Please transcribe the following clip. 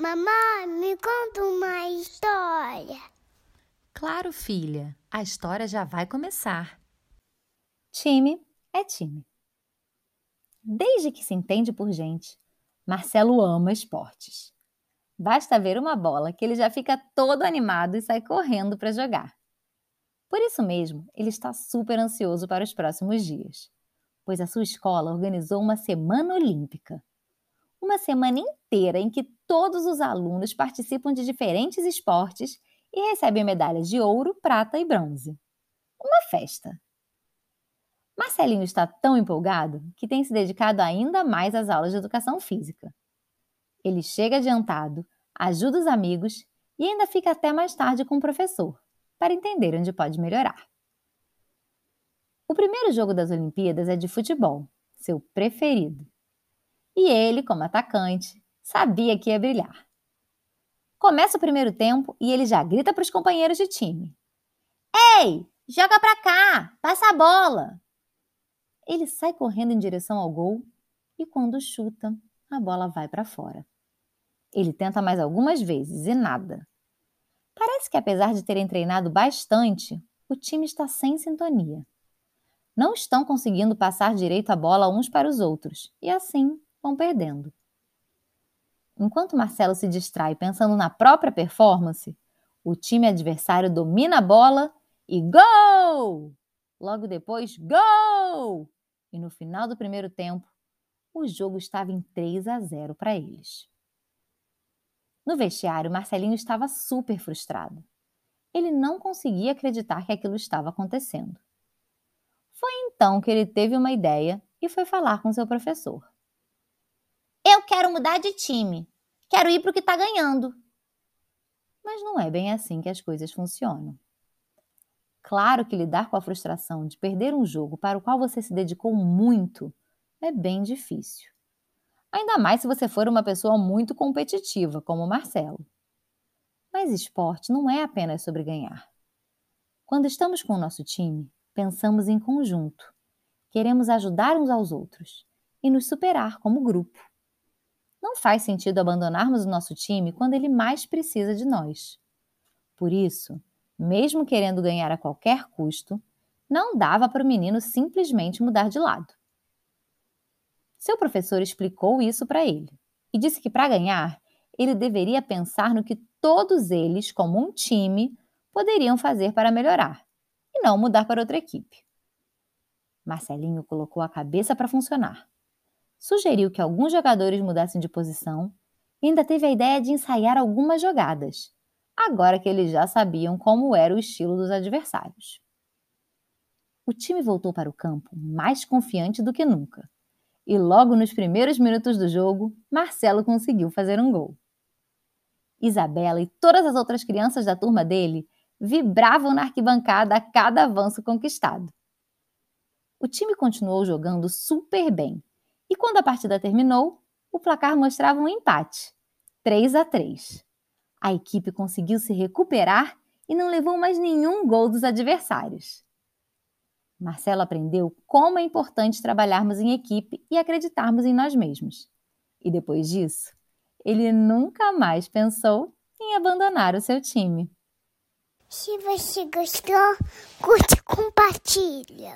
Mamãe, me conta uma história. Claro, filha, a história já vai começar. Time é time. Desde que se entende por gente, Marcelo ama esportes. Basta ver uma bola que ele já fica todo animado e sai correndo para jogar. Por isso mesmo, ele está super ansioso para os próximos dias, pois a sua escola organizou uma semana olímpica. Uma semana inteira em que todos os alunos participam de diferentes esportes e recebem medalhas de ouro, prata e bronze. Uma festa. Marcelinho está tão empolgado que tem se dedicado ainda mais às aulas de educação física. Ele chega adiantado, ajuda os amigos e ainda fica até mais tarde com o professor, para entender onde pode melhorar. O primeiro jogo das Olimpíadas é de futebol, seu preferido. E ele, como atacante, sabia que ia brilhar. Começa o primeiro tempo e ele já grita para os companheiros de time: Ei, joga para cá, passa a bola. Ele sai correndo em direção ao gol e quando chuta, a bola vai para fora. Ele tenta mais algumas vezes e nada. Parece que, apesar de terem treinado bastante, o time está sem sintonia. Não estão conseguindo passar direito a bola uns para os outros e assim vão perdendo. Enquanto Marcelo se distrai pensando na própria performance, o time adversário domina a bola e gol! Logo depois, gol! E no final do primeiro tempo, o jogo estava em 3 a 0 para eles. No vestiário, Marcelinho estava super frustrado. Ele não conseguia acreditar que aquilo estava acontecendo. Foi então que ele teve uma ideia e foi falar com seu professor. Eu quero mudar de time. Quero ir para o que está ganhando. Mas não é bem assim que as coisas funcionam. Claro que lidar com a frustração de perder um jogo para o qual você se dedicou muito é bem difícil. Ainda mais se você for uma pessoa muito competitiva, como o Marcelo. Mas esporte não é apenas sobre ganhar. Quando estamos com o nosso time, pensamos em conjunto. Queremos ajudar uns aos outros e nos superar como grupo. Não faz sentido abandonarmos o nosso time quando ele mais precisa de nós. Por isso, mesmo querendo ganhar a qualquer custo, não dava para o menino simplesmente mudar de lado. Seu professor explicou isso para ele e disse que para ganhar, ele deveria pensar no que todos eles, como um time, poderiam fazer para melhorar e não mudar para outra equipe. Marcelinho colocou a cabeça para funcionar. Sugeriu que alguns jogadores mudassem de posição e ainda teve a ideia de ensaiar algumas jogadas, agora que eles já sabiam como era o estilo dos adversários. O time voltou para o campo mais confiante do que nunca e logo nos primeiros minutos do jogo, Marcelo conseguiu fazer um gol. Isabela e todas as outras crianças da turma dele vibravam na arquibancada a cada avanço conquistado. O time continuou jogando super bem quando a partida terminou, o placar mostrava um empate, 3 a 3. A equipe conseguiu se recuperar e não levou mais nenhum gol dos adversários. Marcelo aprendeu como é importante trabalharmos em equipe e acreditarmos em nós mesmos. E depois disso, ele nunca mais pensou em abandonar o seu time. Se você gostou, curte e compartilha.